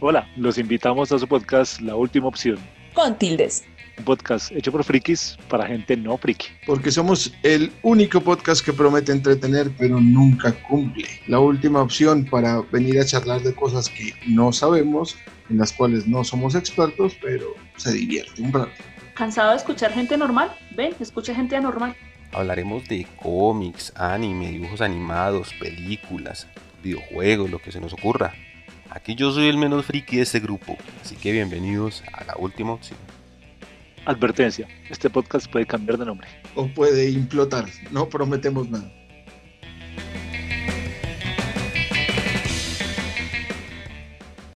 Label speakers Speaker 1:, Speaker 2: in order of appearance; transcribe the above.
Speaker 1: Hola, los invitamos a su podcast La Última Opción.
Speaker 2: Con tildes.
Speaker 1: Un podcast hecho por frikis para gente no friki.
Speaker 3: Porque somos el único podcast que promete entretener pero nunca cumple. La última opción para venir a charlar de cosas que no sabemos, en las cuales no somos expertos, pero se divierte un rato.
Speaker 2: ¿Cansado de escuchar gente normal? Ven, escucha gente anormal.
Speaker 4: Hablaremos de cómics, anime, dibujos animados, películas, videojuegos, lo que se nos ocurra. Aquí yo soy el menos friki de este grupo, así que bienvenidos a la última opción.
Speaker 1: Advertencia, este podcast puede cambiar de nombre.
Speaker 3: O puede implotar, no prometemos nada.